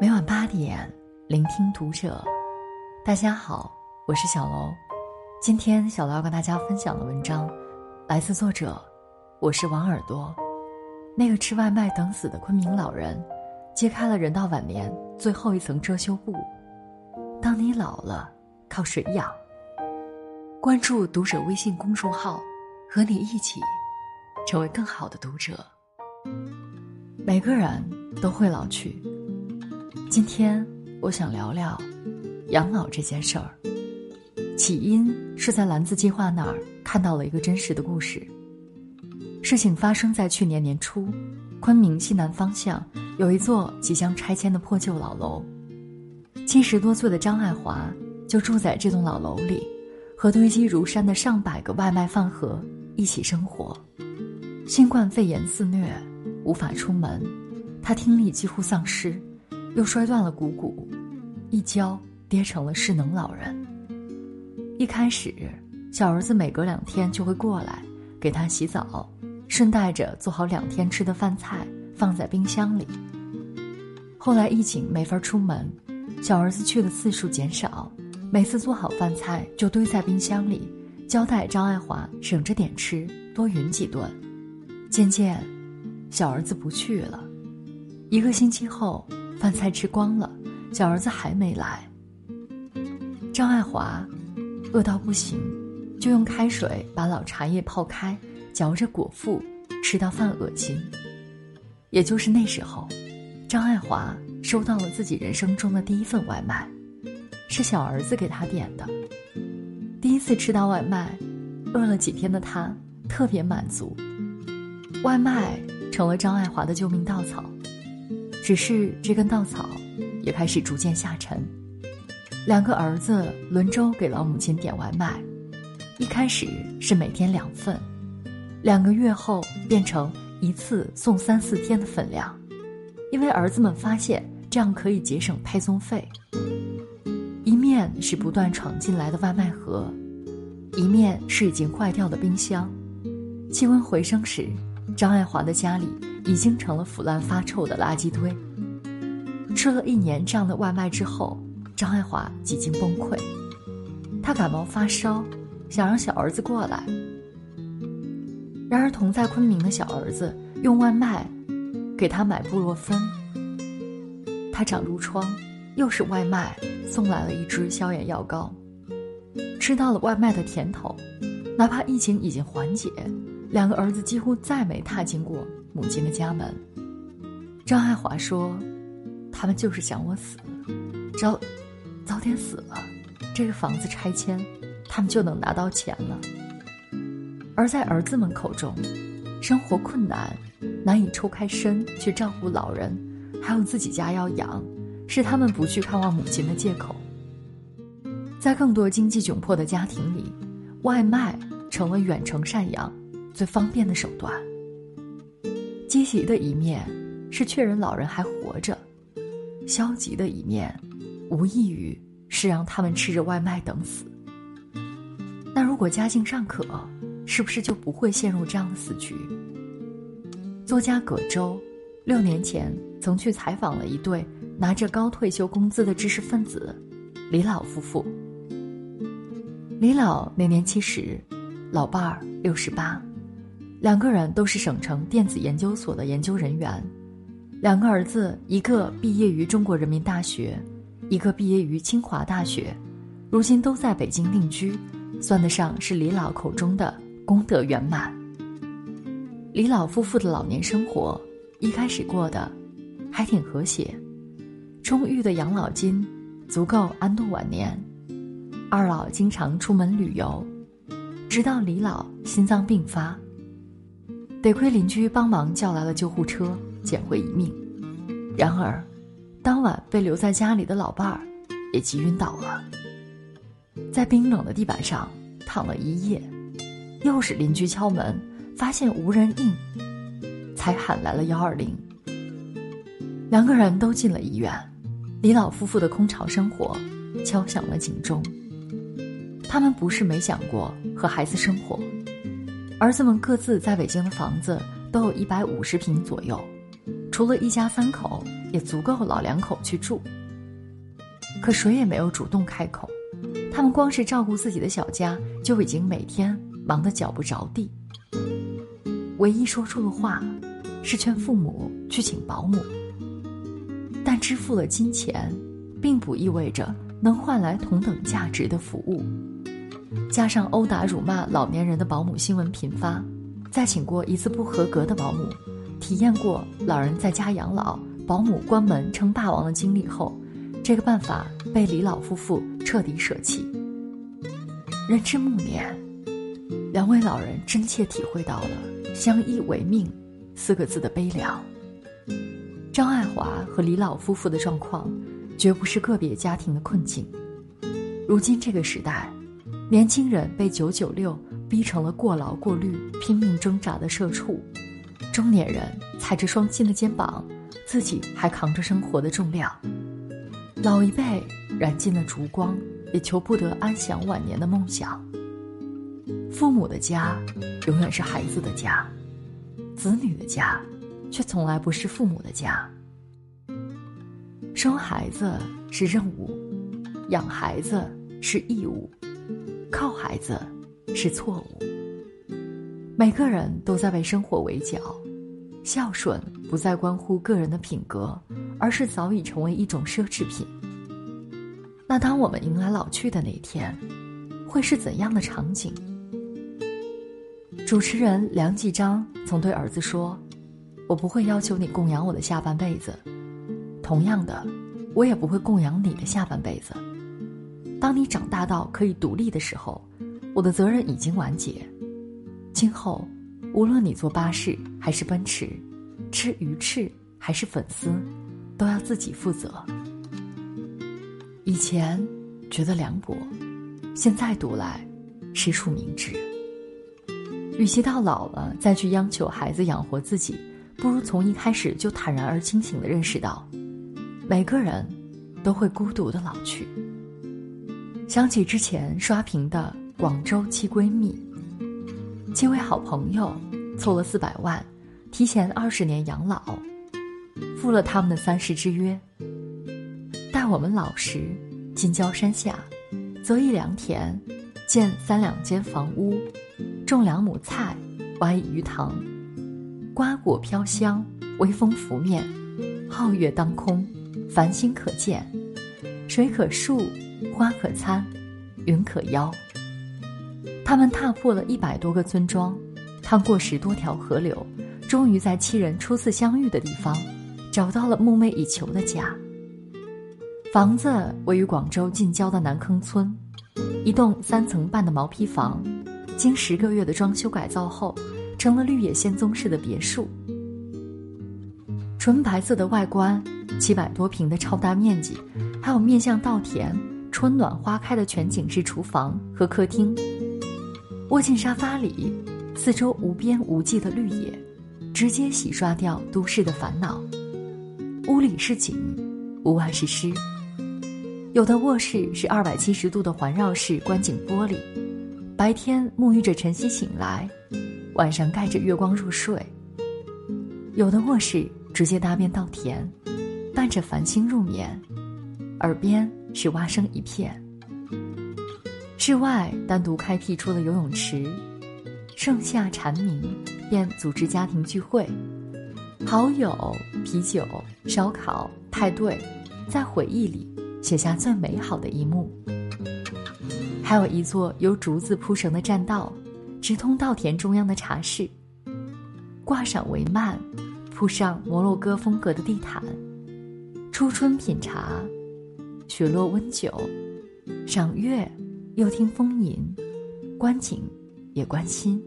每晚八点，聆听读者。大家好，我是小楼。今天小楼要跟大家分享的文章，来自作者，我是王耳朵。那个吃外卖等死的昆明老人，揭开了人到晚年最后一层遮羞布。当你老了，靠谁养？关注读者微信公众号，和你一起成为更好的读者。每个人都会老去。今天我想聊聊养老这件事儿。起因是在蓝字计划那儿看到了一个真实的故事。事情发生在去年年初，昆明西南方向有一座即将拆迁的破旧老楼，七十多岁的张爱华就住在这栋老楼里。和堆积如山的上百个外卖饭盒一起生活，新冠肺炎肆虐，无法出门，他听力几乎丧失，又摔断了股骨，一跤跌成了失能老人。一开始，小儿子每隔两天就会过来给他洗澡，顺带着做好两天吃的饭菜放在冰箱里。后来疫情没法出门，小儿子去的次数减少。每次做好饭菜就堆在冰箱里，交代张爱华省着点吃，多匀几顿。渐渐，小儿子不去了。一个星期后，饭菜吃光了，小儿子还没来。张爱华饿到不行，就用开水把老茶叶泡开，嚼着果腹，吃到饭恶心。也就是那时候，张爱华收到了自己人生中的第一份外卖。是小儿子给他点的。第一次吃到外卖，饿了几天的他特别满足。外卖成了张爱华的救命稻草，只是这根稻草也开始逐渐下沉。两个儿子轮周给老母亲点外卖，一开始是每天两份，两个月后变成一次送三四天的分量，因为儿子们发现这样可以节省配送费。一面是不断闯进来的外卖盒，一面是已经坏掉的冰箱。气温回升时，张爱华的家里已经成了腐烂发臭的垃圾堆。吃了一年这样的外卖之后，张爱华几近崩溃。他感冒发烧，想让小儿子过来。然而同在昆明的小儿子用外卖给他买布洛芬，他长褥疮。又是外卖送来了一支消炎药膏，吃到了外卖的甜头，哪怕疫情已经缓解，两个儿子几乎再没踏进过母亲的家门。张爱华说：“他们就是想我死，早早点死了，这个房子拆迁，他们就能拿到钱了。”而在儿子们口中，生活困难，难以抽开身去照顾老人，还有自己家要养。是他们不去看望母亲的借口。在更多经济窘迫的家庭里，外卖成了远程赡养最方便的手段。积极的一面是确认老人还活着，消极的一面无异于是让他们吃着外卖等死。那如果家境尚可，是不是就不会陷入这样的死局？作家葛洲六年前曾去采访了一对。拿着高退休工资的知识分子，李老夫妇。李老那年七十，老伴儿六十八，两个人都是省城电子研究所的研究人员，两个儿子，一个毕业于中国人民大学，一个毕业于清华大学，如今都在北京定居，算得上是李老口中的功德圆满。李老夫妇的老年生活一开始过得还挺和谐。充裕的养老金，足够安度晚年。二老经常出门旅游，直到李老心脏病发，得亏邻居帮忙叫来了救护车，捡回一命。然而，当晚被留在家里的老伴儿也急晕倒了，在冰冷的地板上躺了一夜。又是邻居敲门，发现无人应，才喊来了幺二零。两个人都进了医院。李老夫妇的空巢生活敲响了警钟。他们不是没想过和孩子生活，儿子们各自在北京的房子都有一百五十平左右，除了一家三口，也足够老两口去住。可谁也没有主动开口，他们光是照顾自己的小家，就已经每天忙得脚不着地。唯一说出的话，是劝父母去请保姆。但支付了金钱，并不意味着能换来同等价值的服务。加上殴打辱骂老年人的保姆新闻频发，再请过一次不合格的保姆，体验过老人在家养老、保姆关门称霸王的经历后，这个办法被李老夫妇彻底舍弃。人至暮年，两位老人真切体会到了“相依为命”四个字的悲凉。张爱华和李老夫妇的状况，绝不是个别家庭的困境。如今这个时代。年轻人被九九六逼成了过劳过虑、拼命挣扎的社畜，中年人踩着双亲的肩膀，自己还扛着生活的重量。老一辈燃尽了烛光，也求不得安享晚年的梦想。父母的家，永远是孩子的家；子女的家，却从来不是父母的家。生孩子是任务，养孩子是义务。靠孩子是错误。每个人都在为生活围剿，孝顺不再关乎个人的品格，而是早已成为一种奢侈品。那当我们迎来老去的那一天，会是怎样的场景？主持人梁继章曾对儿子说：“我不会要求你供养我的下半辈子，同样的，我也不会供养你的下半辈子。”当你长大到可以独立的时候，我的责任已经完结。今后，无论你坐巴士还是奔驰，吃鱼翅还是粉丝，都要自己负责。以前觉得凉薄，现在读来，实属明智。与其到老了再去央求孩子养活自己，不如从一开始就坦然而清醒的认识到，每个人都会孤独的老去。想起之前刷屏的广州七闺蜜，七位好朋友凑了四百万，提前二十年养老，赴了他们的三世之约。待我们老时，近郊山下，择一良田，建三两间房屋，种两亩菜，挖一鱼塘，瓜果飘香，微风拂面，皓月当空，繁星可见，水可漱。花可餐，云可邀。他们踏破了一百多个村庄，趟过十多条河流，终于在七人初次相遇的地方，找到了梦寐以求的家。房子位于广州近郊的南坑村，一栋三层半的毛坯房，经十个月的装修改造后，成了绿野仙踪式的别墅。纯白色的外观，七百多平的超大面积，还有面向稻田。春暖花开的全景式厨房和客厅，窝进沙发里，四周无边无际的绿野，直接洗刷掉都市的烦恼。屋里是景，屋外是诗。有的卧室是二百七十度的环绕式观景玻璃，白天沐浴着晨曦醒来，晚上盖着月光入睡。有的卧室直接搭边稻田，伴着繁星入眠，耳边。是蛙声一片。室外单独开辟出了游泳池，盛夏蝉鸣，便组织家庭聚会，好友、啤酒、烧烤、派对，在回忆里写下最美好的一幕。还有一座由竹子铺成的栈道，直通稻田中央的茶室，挂上帷幔，铺上摩洛哥风格的地毯，初春品茶。雪落温酒，赏月，又听风吟，观景，也关心。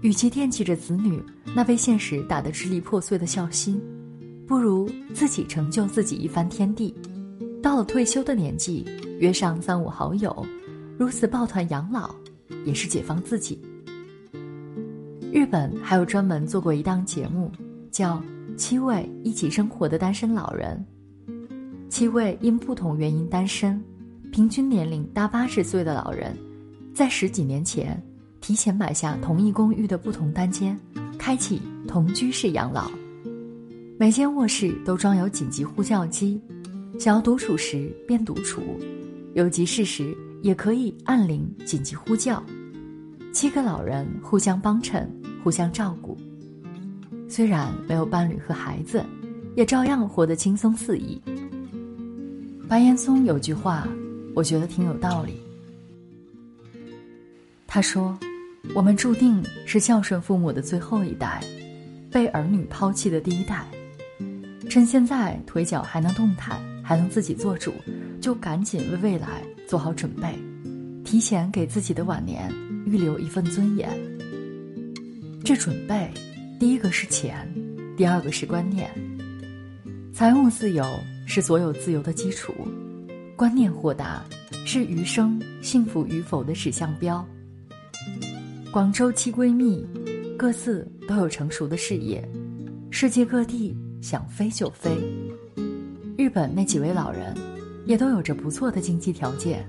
与其惦记着子女那被现实打得支离破碎的孝心，不如自己成就自己一番天地。到了退休的年纪，约上三五好友，如此抱团养老，也是解放自己。日本还有专门做过一档节目，叫《七位一起生活的单身老人》。七位因不同原因单身、平均年龄达八十岁的老人，在十几年前提前买下同一公寓的不同单间，开启同居式养老。每间卧室都装有紧急呼叫机，想要独处时便独处，有急事时也可以按铃紧急呼叫。七个老人互相帮衬，互相照顾。虽然没有伴侣和孩子，也照样活得轻松肆意。白岩松有句话，我觉得挺有道理。他说：“我们注定是孝顺父母的最后一代，被儿女抛弃的第一代。”趁现在腿脚还能动弹，还能自己做主，就赶紧为未来做好准备，提前给自己的晚年预留一份尊严。这准备，第一个是钱，第二个是观念。财务自由是所有自由的基础，观念豁达是余生幸福与否的指向标。广州七闺蜜，各自都有成熟的事业，世界各地。想飞就飞。日本那几位老人，也都有着不错的经济条件。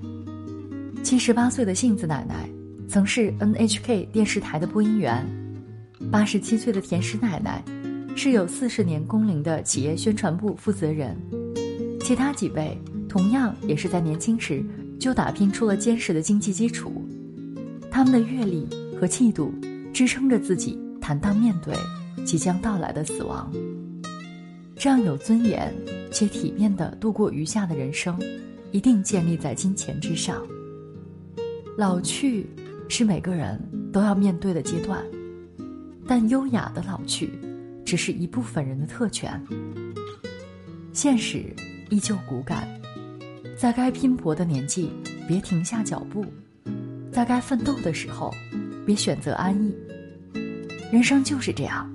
七十八岁的杏子奶奶，曾是 NHK 电视台的播音员；八十七岁的田石奶奶，是有四十年工龄的企业宣传部负责人。其他几位同样也是在年轻时就打拼出了坚实的经济基础。他们的阅历和气度，支撑着自己坦荡面对即将到来的死亡。这样有尊严且体面的度过余下的人生，一定建立在金钱之上。老去是每个人都要面对的阶段，但优雅的老去只是一部分人的特权。现实依旧骨感，在该拼搏的年纪，别停下脚步；在该奋斗的时候，别选择安逸。人生就是这样，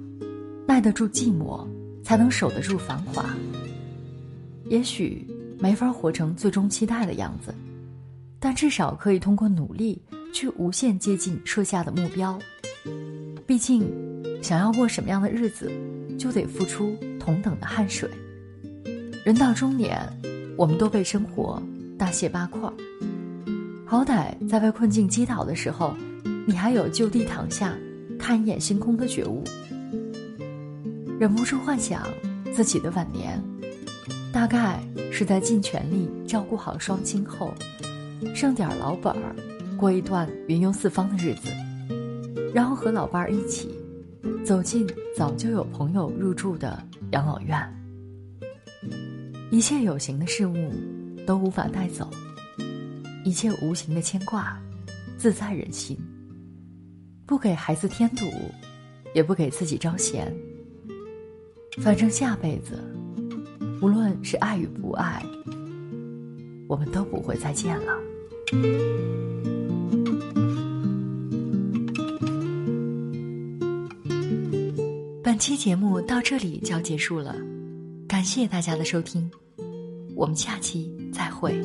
耐得住寂寞。才能守得住繁华。也许没法活成最终期待的样子，但至少可以通过努力去无限接近设下的目标。毕竟，想要过什么样的日子，就得付出同等的汗水。人到中年，我们都被生活大卸八块，好歹在被困境击倒的时候，你还有就地躺下，看一眼星空的觉悟。忍不住幻想，自己的晚年，大概是在尽全力照顾好双亲后，剩点老本儿，过一段云游四方的日子，然后和老伴儿一起，走进早就有朋友入住的养老院。一切有形的事物都无法带走，一切无形的牵挂，自在人心。不给孩子添堵，也不给自己招嫌。反正下辈子，无论是爱与不爱，我们都不会再见了。本期节目到这里就要结束了，感谢大家的收听，我们下期再会。